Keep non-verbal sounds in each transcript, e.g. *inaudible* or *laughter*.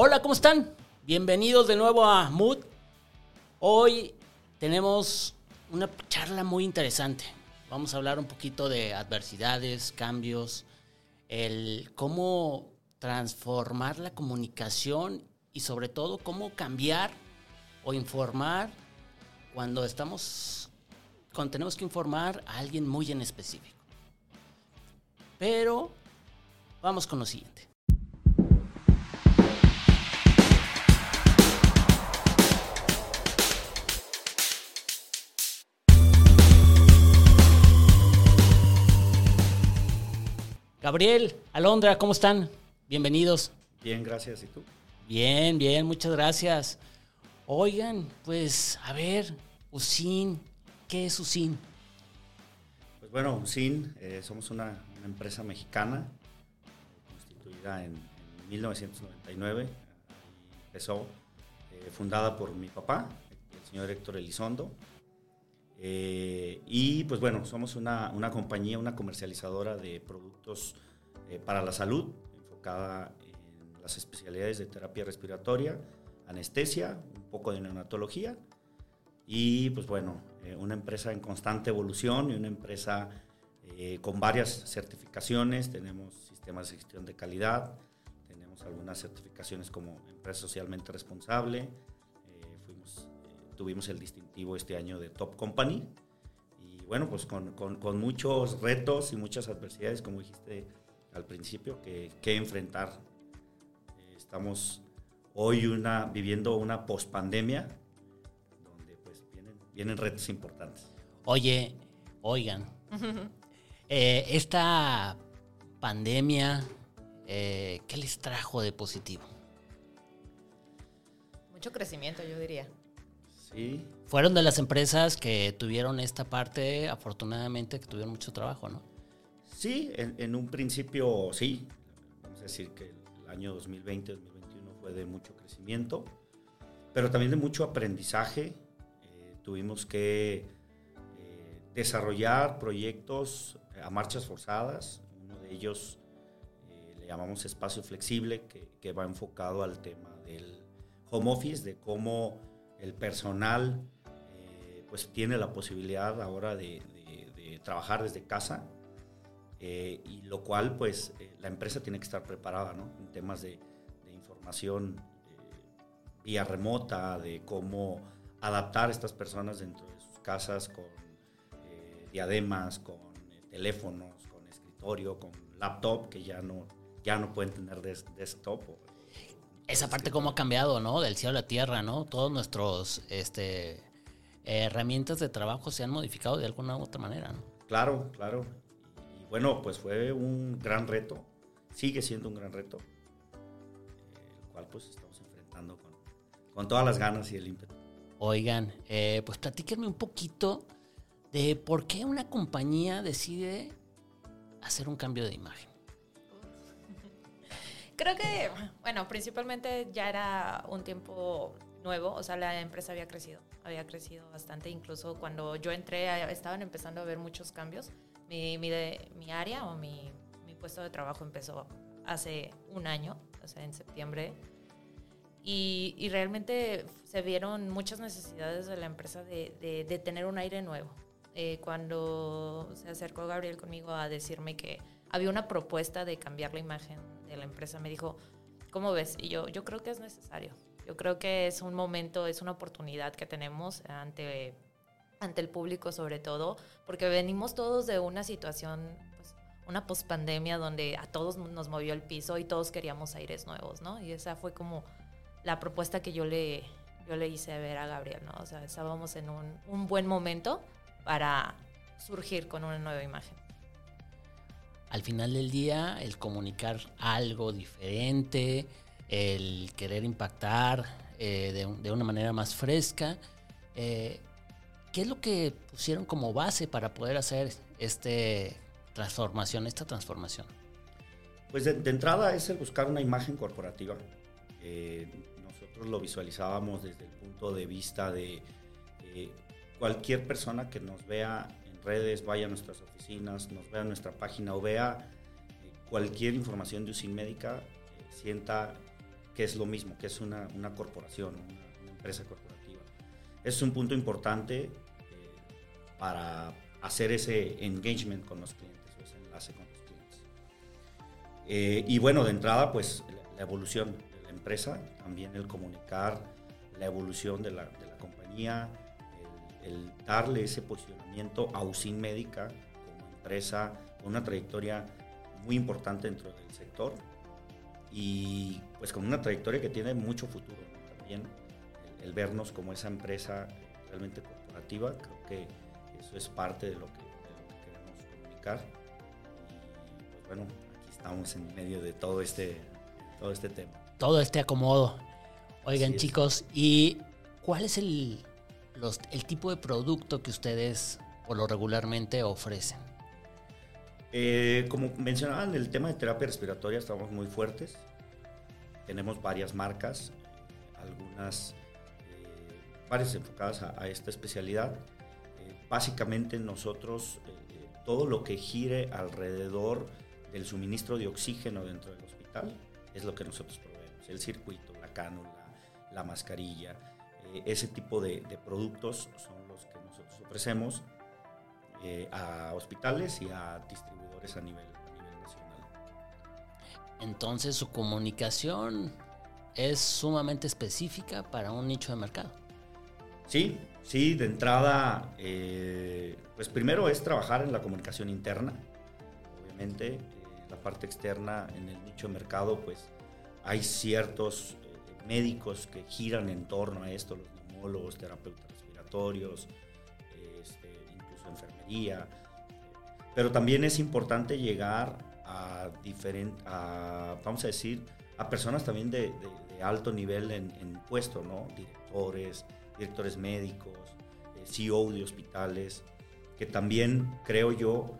Hola, ¿cómo están? Bienvenidos de nuevo a Mood. Hoy tenemos una charla muy interesante. Vamos a hablar un poquito de adversidades, cambios, el cómo transformar la comunicación y sobre todo cómo cambiar o informar cuando estamos cuando tenemos que informar a alguien muy en específico. Pero vamos con lo siguiente. Gabriel, Alondra, ¿cómo están? Bienvenidos. Bien, gracias. ¿Y tú? Bien, bien, muchas gracias. Oigan, pues, a ver, USIN, ¿qué es USIN? Pues bueno, USIN, eh, somos una, una, empresa mexicana constituida en, en 1999. Ahí empezó, eh, fundada por mi papá, el señor Héctor Elizondo. Eh, y pues bueno, somos una, una, compañía, una comercializadora de productos eh, para la salud, enfocada en las especialidades de terapia respiratoria, anestesia, un poco de neonatología. Y pues bueno, eh, una empresa en constante evolución y una empresa eh, con varias certificaciones. Tenemos sistemas de gestión de calidad, tenemos algunas certificaciones como empresa socialmente responsable tuvimos el distintivo este año de Top Company. Y bueno, pues con, con, con muchos retos y muchas adversidades, como dijiste al principio, que, que enfrentar. Eh, estamos hoy una, viviendo una pospandemia donde pues vienen, vienen retos importantes. Oye, oigan, *laughs* eh, esta pandemia, eh, ¿qué les trajo de positivo? Mucho crecimiento, yo diría. Sí. Fueron de las empresas que tuvieron esta parte, afortunadamente, que tuvieron mucho trabajo, ¿no? Sí, en, en un principio sí. Vamos a decir que el año 2020-2021 fue de mucho crecimiento, pero también de mucho aprendizaje. Eh, tuvimos que eh, desarrollar proyectos a marchas forzadas. Uno de ellos eh, le llamamos espacio flexible, que, que va enfocado al tema del home office, de cómo el personal eh, pues tiene la posibilidad ahora de, trabajar desde casa eh, y lo cual pues eh, la empresa tiene que estar preparada en temas de, información vía remota, de cómo adaptar a estas personas dentro de sus casas con diademas, con teléfonos, con escritorio, con laptop que ya no, ya no pueden tener des desktop esa parte cómo ha cambiado, ¿no? Del cielo a la tierra, ¿no? Todos nuestros este, herramientas de trabajo se han modificado de alguna u otra manera, ¿no? Claro, claro. Y bueno, pues fue un gran reto, sigue siendo un gran reto, eh, el cual pues estamos enfrentando con, con todas las ganas y el ímpetu. Oigan, eh, pues platíquenme un poquito de por qué una compañía decide hacer un cambio de imagen. Creo que, bueno, principalmente ya era un tiempo nuevo, o sea, la empresa había crecido, había crecido bastante, incluso cuando yo entré estaban empezando a haber muchos cambios. Mi, mi, de, mi área o mi, mi, puesto de trabajo empezó hace un año, o sea, en septiembre, y, y realmente se vieron muchas necesidades de la empresa de, de, de tener un aire nuevo. Eh, cuando se acercó Gabriel conmigo a decirme que había una propuesta de cambiar la imagen de la empresa, me dijo, ¿cómo ves? Y yo, yo creo que es necesario. Yo creo que es un momento, es una oportunidad que tenemos ante, ante el público sobre todo, porque venimos todos de una situación, pues, una pospandemia donde a todos nos movió el piso y todos queríamos aires nuevos, ¿no? Y esa fue como la propuesta que yo le, yo le hice ver a Gabriel, ¿no? O sea, estábamos en un, un buen momento para surgir con una nueva imagen al final del día el comunicar algo diferente, el querer impactar eh, de, una manera más fresca. Eh, ¿Qué es lo que pusieron como base para poder hacer este transformación, esta transformación? Pues de, de entrada es el buscar una imagen corporativa. Eh, nosotros lo visualizábamos desde el punto de vista de cualquier persona que nos vea redes, vaya a nuestras oficinas, nos vea nuestra página o vea cualquier información de USIN Médica, eh, sienta que es lo mismo, que es una, una corporación, una, empresa corporativa. Es un punto importante eh, para hacer ese engagement con los clientes, ese enlace con los clientes. Eh, y bueno, de entrada, pues la, evolución de la empresa, también el comunicar la evolución de la, de la compañía, el, darle ese posicionamiento a USIN Médica como empresa con una trayectoria muy importante dentro del sector y pues con una trayectoria que tiene mucho futuro también. El, el, vernos como esa empresa realmente corporativa, creo que eso es parte de lo que, de lo que queremos comunicar. Y pues bueno, aquí estamos en medio de todo este, todo este tema. Todo este acomodo. Oigan chicos, ¿y cuál es el, el tipo de producto que ustedes o lo regularmente ofrecen? Eh, como mencionaban, el tema de terapia respiratoria estamos muy fuertes. Tenemos varias marcas, algunas, eh, varias enfocadas a, a esta especialidad. Eh, básicamente nosotros, eh, todo lo que gire alrededor del suministro de oxígeno dentro del hospital es lo que nosotros proveemos. El circuito, la cánula, la mascarilla, eh, ese tipo de, de productos son los que nosotros ofrecemos eh, a hospitales y a distribuidores a nivel, a nivel nacional. Entonces su comunicación es sumamente específica para un nicho de mercado. Sí, sí, de entrada, eh, pues primero es trabajar en la comunicación interna, obviamente, eh, la parte externa en el nicho de mercado, pues hay ciertos médicos que giran en torno a esto, los neumólogos, terapeutas respiratorios, enfermería, pero también es importante llegar a diferentes, vamos a decir, a personas también de, de, de alto nivel en, en, puesto, ¿no? Directores, directores médicos, eh, CEO de hospitales, que también creo yo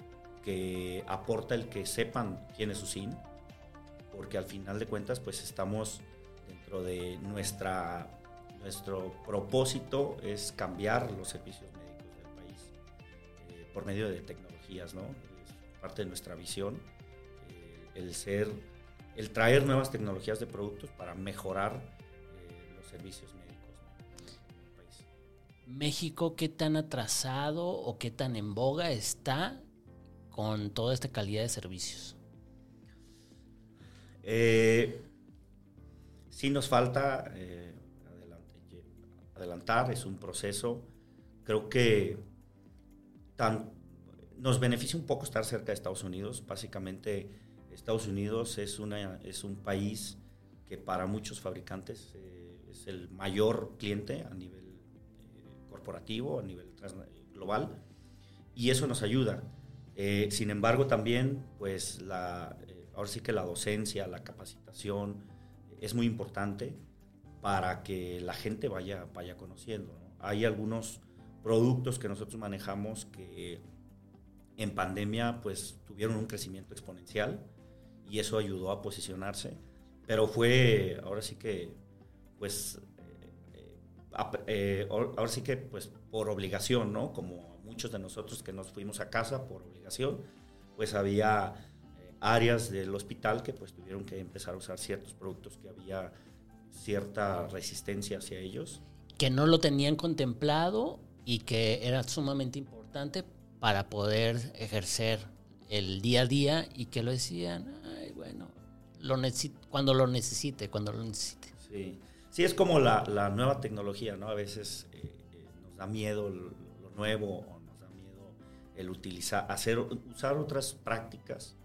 que aporta el que sepan quién es USIN, porque al final de cuentas pues estamos dentro de nuestra, nuestro propósito es cambiar los servicios por medio de tecnologías, ¿no? Es parte de nuestra visión, eh, el ser, el traer nuevas tecnologías de productos para mejorar eh, los servicios médicos ¿no? en el país. México, ¿qué tan atrasado o qué tan en boga está con toda esta calidad de servicios? Eh, sí nos falta eh, adelantar, es un proceso, creo que tan, nos beneficia un poco estar cerca de Estados Unidos. Básicamente, Estados Unidos es, una, es un país que para muchos fabricantes eh, es el mayor cliente a nivel eh, corporativo, a nivel global, y eso nos ayuda. Sin embargo, también, pues, la, ahora sí que la docencia, la capacitación es muy importante para que la gente vaya, vaya conociendo. ¿no? Hay algunos productos que nosotros manejamos que en pandemia pues tuvieron un crecimiento exponencial y eso ayudó a posicionarse, pero fue ahora sí que pues eh, eh, ahora sí que pues por obligación, ¿no? Como muchos de nosotros que nos fuimos a casa por obligación, pues había eh, áreas del hospital que pues tuvieron que empezar a usar ciertos productos que había cierta resistencia hacia ellos. Que no lo tenían contemplado y que era sumamente importante para poder ejercer el día a día y que lo decían, ay, bueno, lo cuando lo necesite, cuando lo necesite. Sí, sí es como la, la nueva tecnología, ¿no? A veces eh, eh, nos da miedo lo, lo, nuevo o nos da miedo el utilizar, hacer, usar otras prácticas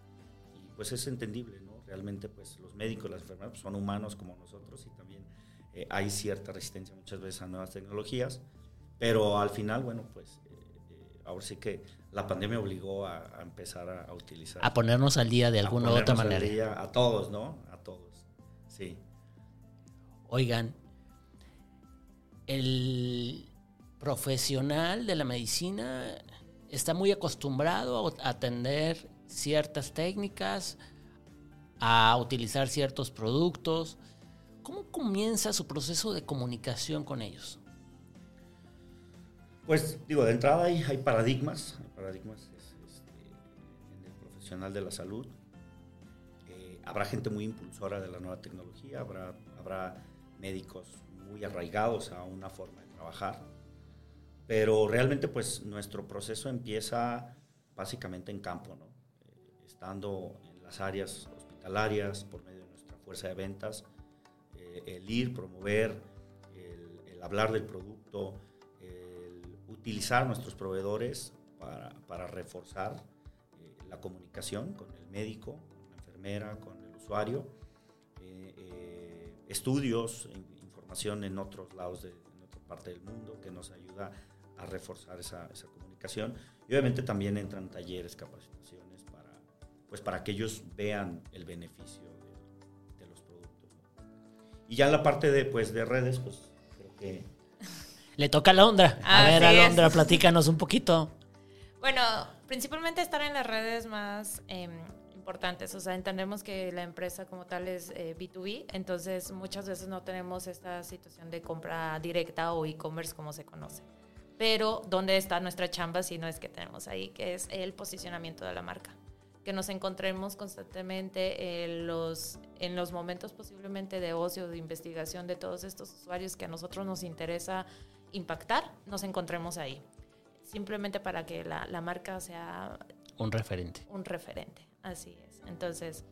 pues es entendible, ¿no? Realmente pues los médicos, las enfermeras pues, son humanos como nosotros y también eh, hay cierta resistencia muchas veces a nuevas tecnologías pero al final, bueno, pues eh, eh, ahora sí que la pandemia obligó a, a empezar a, a, utilizar. A ponernos al día de alguna u otra manera. Día, a todos, ¿no? A todos. Sí. Oigan, el profesional de la medicina está muy acostumbrado a atender ciertas técnicas, a utilizar ciertos productos. ¿Cómo comienza su proceso de comunicación con ellos? Pues digo, de entrada hay, paradigmas, hay paradigmas este, en el profesional de la salud. Eh, habrá gente muy impulsora de la nueva tecnología, habrá, habrá médicos muy arraigados a una forma de trabajar, pero realmente pues nuestro proceso empieza básicamente en campo, ¿no? Eh, estando en las áreas hospitalarias por medio de nuestra fuerza de ventas, eh, el ir, promover, el, hablar del producto, el utilizar nuestros proveedores para, reforzar eh, la comunicación con el médico, con la enfermera, con el usuario, estudios, información en otros lados de en otra parte del mundo que nos ayuda a reforzar esa, comunicación. Y obviamente también entran talleres, capacitaciones para, pues para que ellos vean el beneficio de, los productos. Y ya en la parte de, pues, de redes, pues creo que... Le toca a Alondra. A ver, Alondra, *laughs* platícanos un poquito. Bueno, principalmente estar en las redes más em, importantes. O sea, entendemos que la empresa como tal es B2B, eh, entonces muchas veces no tenemos esta situación de compra directa o e-commerce como se conoce pero ¿dónde está nuestra chamba si no es que tenemos ahí, que es el posicionamiento de la marca? Que nos encontremos constantemente en los, en los momentos posiblemente de ocio, de investigación de todos estos usuarios que a nosotros nos interesa impactar, nos encontremos ahí. Simplemente para que la, la marca sea... Un referente. Un referente, así es. Entonces,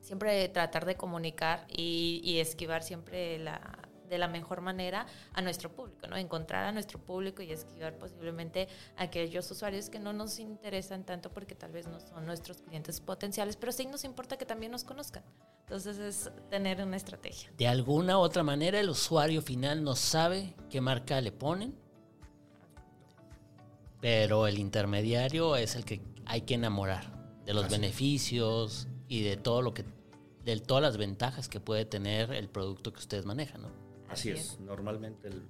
siempre tratar de comunicar y, y esquivar siempre la, de la mejor manera a nuestro público, ¿no? Encontrar a nuestro público y esquivar posiblemente a aquellos usuarios que no nos interesan tanto porque tal vez no son nuestros clientes potenciales, pero sí nos importa que también nos conozcan. Entonces es tener una estrategia. De alguna u otra manera el usuario final no sabe qué marca le ponen, pero el intermediario es el que hay que enamorar de los beneficios y de todo lo que de todas las ventajas que puede tener el producto que ustedes manejan, ¿no? Así, es. normalmente el,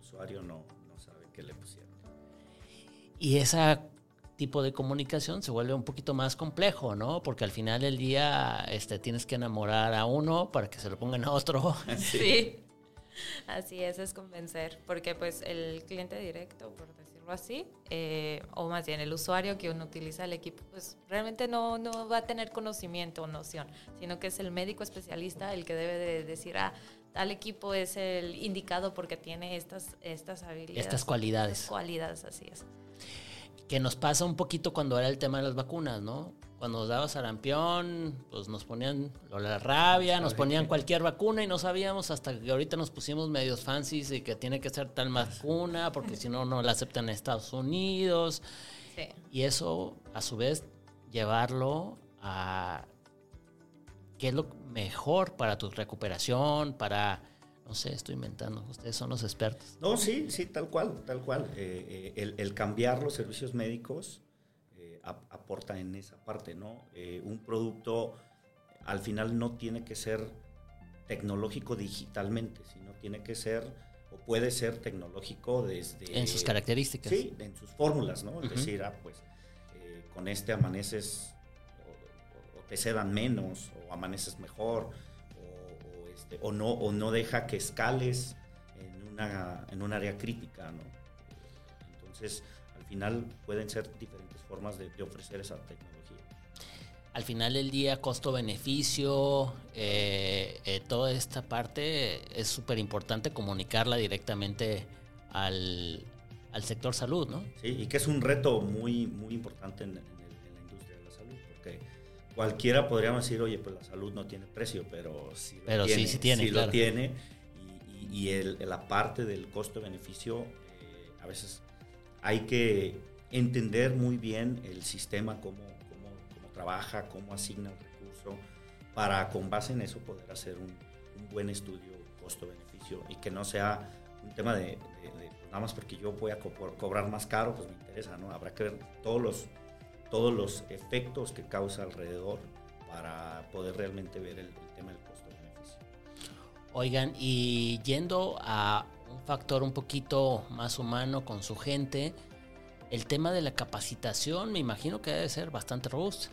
usuario no, sabe qué le pusieron. Y ese tipo de comunicación se vuelve un poquito más complejo, ¿no? Porque al final del día este, tienes que enamorar a uno para que se lo pongan a otro. *laughs* Sí. Así es, es convencer, porque pues el cliente directo, por decirlo así, eh, o más bien el usuario que uno utiliza el equipo, pues realmente no, no va a tener conocimiento o noción, sino que es el médico especialista el que debe de decir, ah, tal equipo es el indicado porque tiene estas, estas habilidades. Estas cualidades. cualidades, así es. Que nos pasa un poquito cuando era el tema de las vacunas, ¿no? Cuando nos daba sarampión, pues nos ponían la rabia, nos ponían cualquier vacuna y no sabíamos hasta que ahorita nos pusimos medios fancies y que tiene que ser tal vacuna porque si no, no la aceptan en Estados Unidos. Sí. Y eso, a su vez, llevarlo a qué es lo mejor para tu recuperación, para, no sé, estoy inventando, ustedes son los expertos. No, sí, sí, tal cual, tal cual. Eh, eh, el, cambiar los servicios médicos eh, aporta en esa parte, ¿no? un producto al final no tiene que ser tecnológico digitalmente, sino tiene que ser o puede ser tecnológico desde... En sus características. Sí, en sus fórmulas, ¿no? Es decir, ah, pues con este amaneces te sedan menos o amaneces mejor o, este, o, no, o no deja que escales en, una, en un área crítica. ¿no? Entonces, al final pueden ser diferentes formas de, ofrecer esa tecnología. Al final del día, costo-beneficio, eh, eh, toda esta parte es súper importante comunicarla directamente al, al, sector salud, ¿no? Sí, y que es un reto muy, muy importante en, cualquiera podríamos decir, oye, pues la salud no tiene precio, pero sí lo tiene. Sí, sí tiene, sí lo tiene. Y, el, la parte del costo-beneficio, eh, a veces hay que entender muy bien el sistema, cómo, cómo, cómo, trabaja, cómo asigna el recurso, para con base en eso poder hacer un, buen estudio costo-beneficio y que no sea un tema de, pues nada más porque yo voy a cobrar más caro, pues me interesa, ¿no? Habrá que ver todos los todos los efectos que causa alrededor para poder realmente ver el, tema del costo-beneficio. Oigan, y yendo a un factor un poquito más humano con su gente, el tema de la capacitación me imagino que debe ser bastante robusto.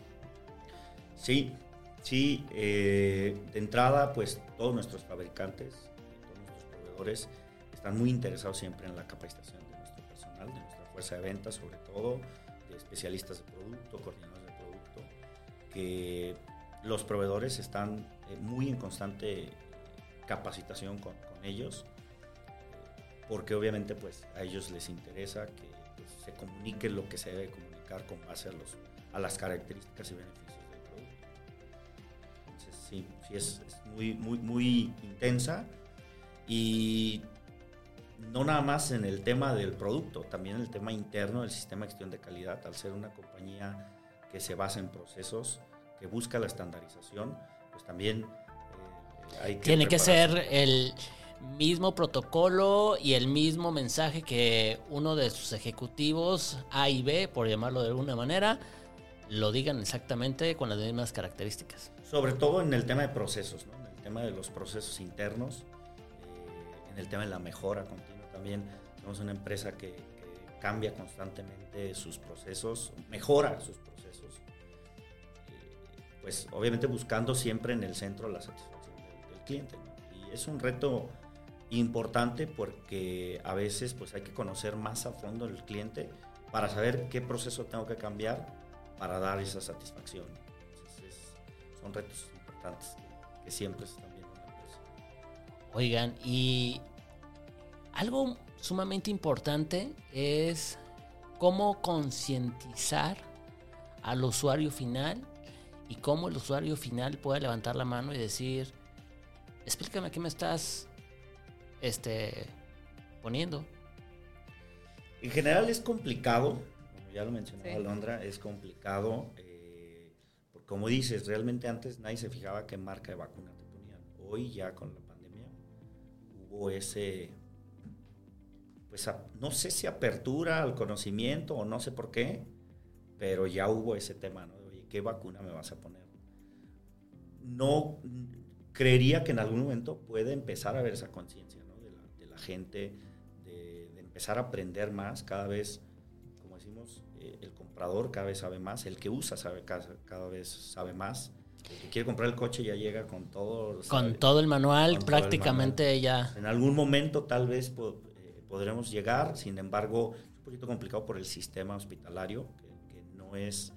Sí, sí, eh, de entrada pues todos nuestros fabricantes, todos nuestros proveedores están muy interesados siempre en la capacitación de nuestro personal, de nuestra fuerza de ventas sobre todo especialistas de producto, coordinadores de producto, que los proveedores están eh, muy en constante capacitación con, ellos, porque obviamente pues a ellos les interesa que pues, se comunique lo que se debe comunicar con base a, los, a las características y beneficios del producto. Entonces sí, sí es, es muy, muy, muy intensa y no nada más en el tema del producto, también en el tema interno del sistema de gestión de calidad, al ser una compañía que se basa en procesos, que busca la estandarización, pues también eh, hay que... Tiene que ser el mismo protocolo y el mismo mensaje que uno de sus ejecutivos A y B, por llamarlo de alguna manera, lo digan exactamente con las mismas características. Sobre todo en el tema de procesos, ¿no? en el tema de los procesos internos, en el tema de la mejora continua también. Somos una empresa que, cambia constantemente sus procesos, mejora sus procesos, pues obviamente buscando siempre en el centro la satisfacción del, cliente. Y es un reto importante porque a veces pues hay que conocer más a fondo el cliente para saber qué proceso tengo que cambiar para dar esa satisfacción. Son retos importantes que, que siempre están Oigan, y algo sumamente importante es cómo concientizar al usuario final y cómo el usuario final puede levantar la mano y decir, explícame qué me estás este, poniendo. En general es complicado, como ya lo mencionaba Alondra, es complicado, eh, porque como dices, realmente antes nadie se fijaba qué marca de vacuna te ponían. Hoy ya con la ese, pues no sé si apertura al conocimiento o no sé por qué, pero ya hubo ese tema, ¿no? Oye, ¿qué vacuna me vas a poner? No, creería que en algún momento puede empezar a haber esa conciencia, ¿no? De la, gente, de, empezar a aprender más cada vez, como decimos, eh, el comprador cada vez sabe más, el que usa sabe, cada vez sabe más quiere comprar el coche ya llega con todo. Con todo el manual, prácticamente ya. En algún momento tal vez eh, podremos llegar, sin embargo, es un poquito complicado por el sistema hospitalario, que, no es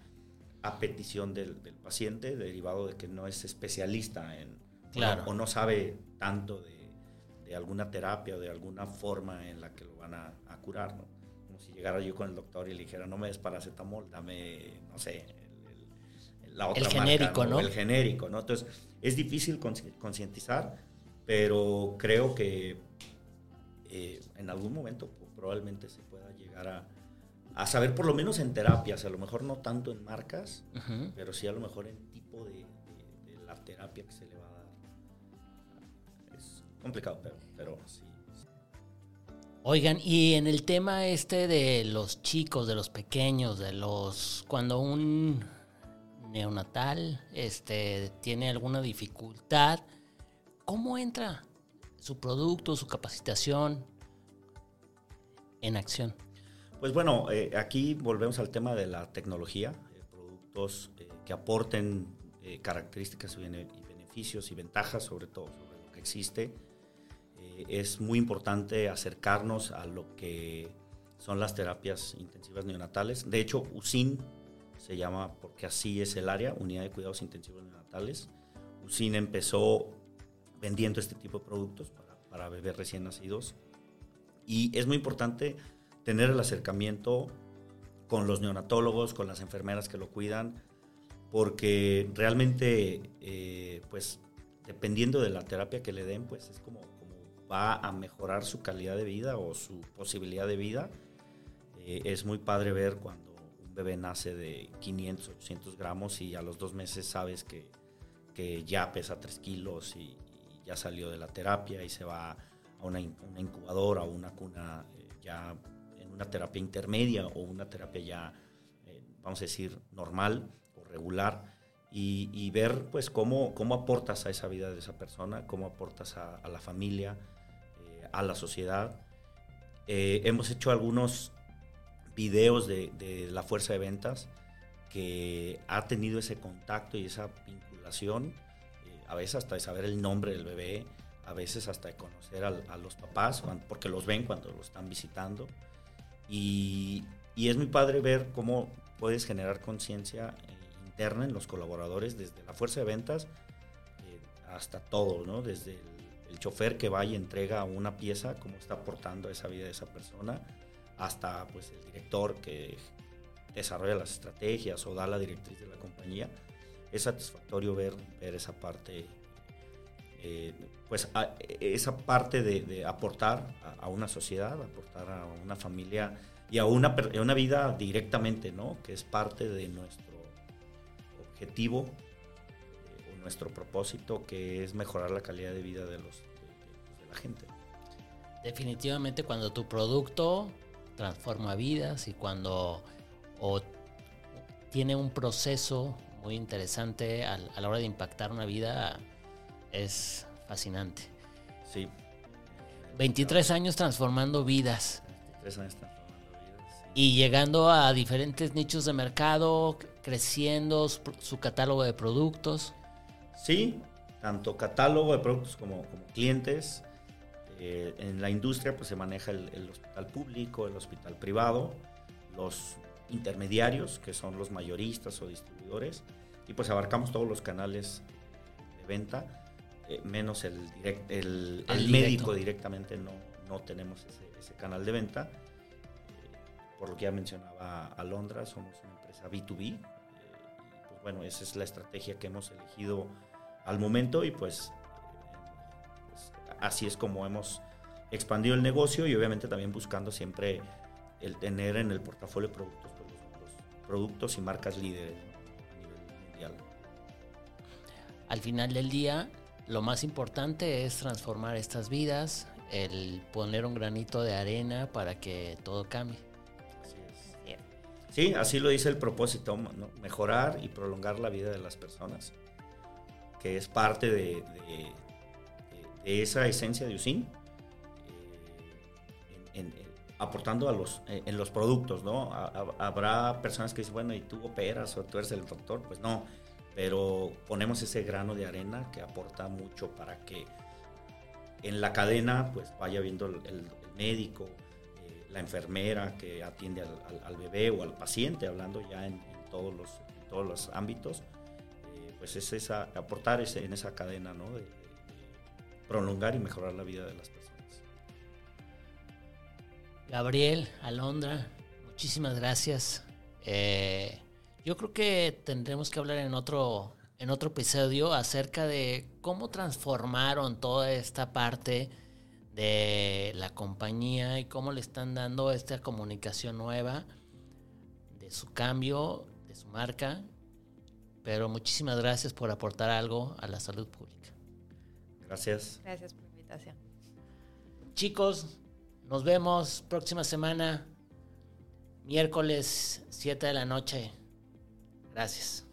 a petición del, paciente, derivado de que no es especialista en. Claro. O, no sabe tanto de, alguna terapia o de alguna forma en la que lo van a, curar, ¿no? Como si llegara yo con el doctor y le dijera, no me des paracetamol, dame, no sé, el genérico, ¿no? El genérico, ¿no? Entonces, es difícil concientizar, pero creo que eh, en algún momento probablemente se pueda llegar a, saber, por lo menos en terapias, a lo mejor no tanto en marcas, pero sí a lo mejor en tipo de, la terapia que se le va a dar. Es complicado, pero, pero sí. Oigan, y en el tema este de los chicos, de los pequeños, de los... Cuando un neonatal este, tiene alguna dificultad, ¿cómo entra su producto, su capacitación en acción? Pues bueno, eh, aquí volvemos al tema de la tecnología, eh, productos eh, que aporten características y beneficios y ventajas sobre todo sobre lo que existe. es muy importante acercarnos a lo que son las terapias intensivas neonatales. De hecho, USIN se llama porque así es el área, Unidad de Cuidados Intensivos Neonatales. USIN empezó vendiendo este tipo de productos para, para bebés recién nacidos y es muy importante tener el acercamiento con los neonatólogos, con las enfermeras que lo cuidan, porque realmente, eh, pues, dependiendo de la terapia que le den, pues es como, como, va a mejorar su calidad de vida o su posibilidad de vida. Eh, es muy padre ver cuando bebé nace de 500, 800 gramos y a los dos meses sabes que, que ya pesa 3 kilos y, ya salió de la terapia y se va a una, incubadora o una cuna eh, ya en una terapia intermedia o una terapia ya, eh, vamos a decir, normal o regular. Y, ver pues cómo, cómo aportas a esa vida de esa persona, cómo aportas a, la familia, eh, a la sociedad. hemos hecho algunos videos de, la fuerza de ventas que ha tenido ese contacto y esa vinculación, eh, a veces hasta de saber el nombre del bebé, a veces hasta de conocer a, los papás, porque los ven cuando lo están visitando. Y, es muy padre ver cómo puedes generar conciencia eh, interna en los colaboradores, desde la fuerza de ventas eh, hasta todo, ¿no? Desde el, el, chofer que va y entrega una pieza, cómo está aportando a esa vida de esa persona, hasta pues el director que desarrolla las estrategias o da la directriz de la compañía. Es satisfactorio ver, ver esa parte, eh, pues esa parte de, aportar a, una sociedad, aportar a una familia y a una, a una vida directamente, ¿no? Que es parte de nuestro objetivo eh, o nuestro propósito, que es mejorar la calidad de vida de, los, de la gente. Definitivamente cuando tu producto transforma vidas y cuando o tiene un proceso muy interesante a, a, la hora de impactar una vida, es fascinante. Sí. 23 años transformando vidas. 23 años transformando vidas. Sí. Y llegando a diferentes nichos de mercado, creciendo su, su, catálogo de productos. Sí, tanto catálogo de productos como, como clientes. Eh, en la industria pues se maneja el, el hospital público, el hospital privado, los intermediarios, que son los mayoristas o distribuidores, y pues abarcamos todos los canales de venta, eh, menos el, direct, el, el, el médico directamente, no, no tenemos ese, ese, canal de venta. Eh, por lo que ya mencionaba Alondra, somos una empresa B2B, eh, y pues bueno, esa es la estrategia que hemos elegido al momento y pues así es como hemos expandido el negocio y obviamente también buscando siempre el tener en el portafolio productos productos y marcas líderes ¿no? a nivel mundial. Al final del día, lo más importante es transformar estas vidas, el poner un granito de arena para que todo cambie. Así es. Sí, así lo dice el propósito, ¿no? mejorar y prolongar la vida de las personas, que es parte de, de, esa esencia de USIN. Eh, aportando a los, en los productos, ¿no? Habrá personas que dicen, bueno, ¿y tú operas o tú eres el doctor? Pues no, pero ponemos ese grano de arena que aporta mucho para que en la cadena pues vaya viendo el, médico, eh, la enfermera que atiende al, bebé o al paciente, hablando ya en, todos, los, todos los ámbitos, eh, pues es esa, aportar ese, en esa cadena, ¿no? Prolongar y mejorar la vida de las personas. Gabriel, Alondra, muchísimas gracias. Eh, yo creo que tendremos que hablar en otro, en otro episodio acerca de cómo transformaron toda esta parte de la compañía y cómo le están dando esta comunicación nueva de su cambio, de su marca. Pero muchísimas gracias por aportar algo a la salud pública. Gracias. Gracias por la invitación. Chicos, nos vemos próxima semana, miércoles 7 de la noche. Gracias.